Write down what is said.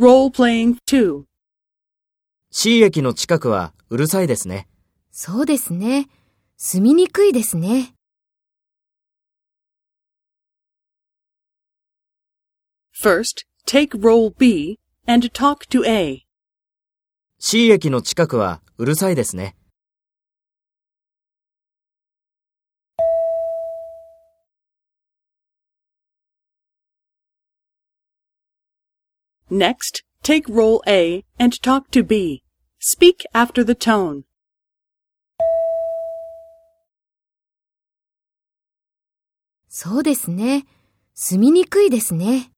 Role playing 2. C 駅の近くはうるさいですね。そうですね。住みにくいですね。First, take role B and talk to A. C 駅の近くはうるさいですね。Next, take role A and talk to B. Speak after the tone. そうですね。住みにくいですね。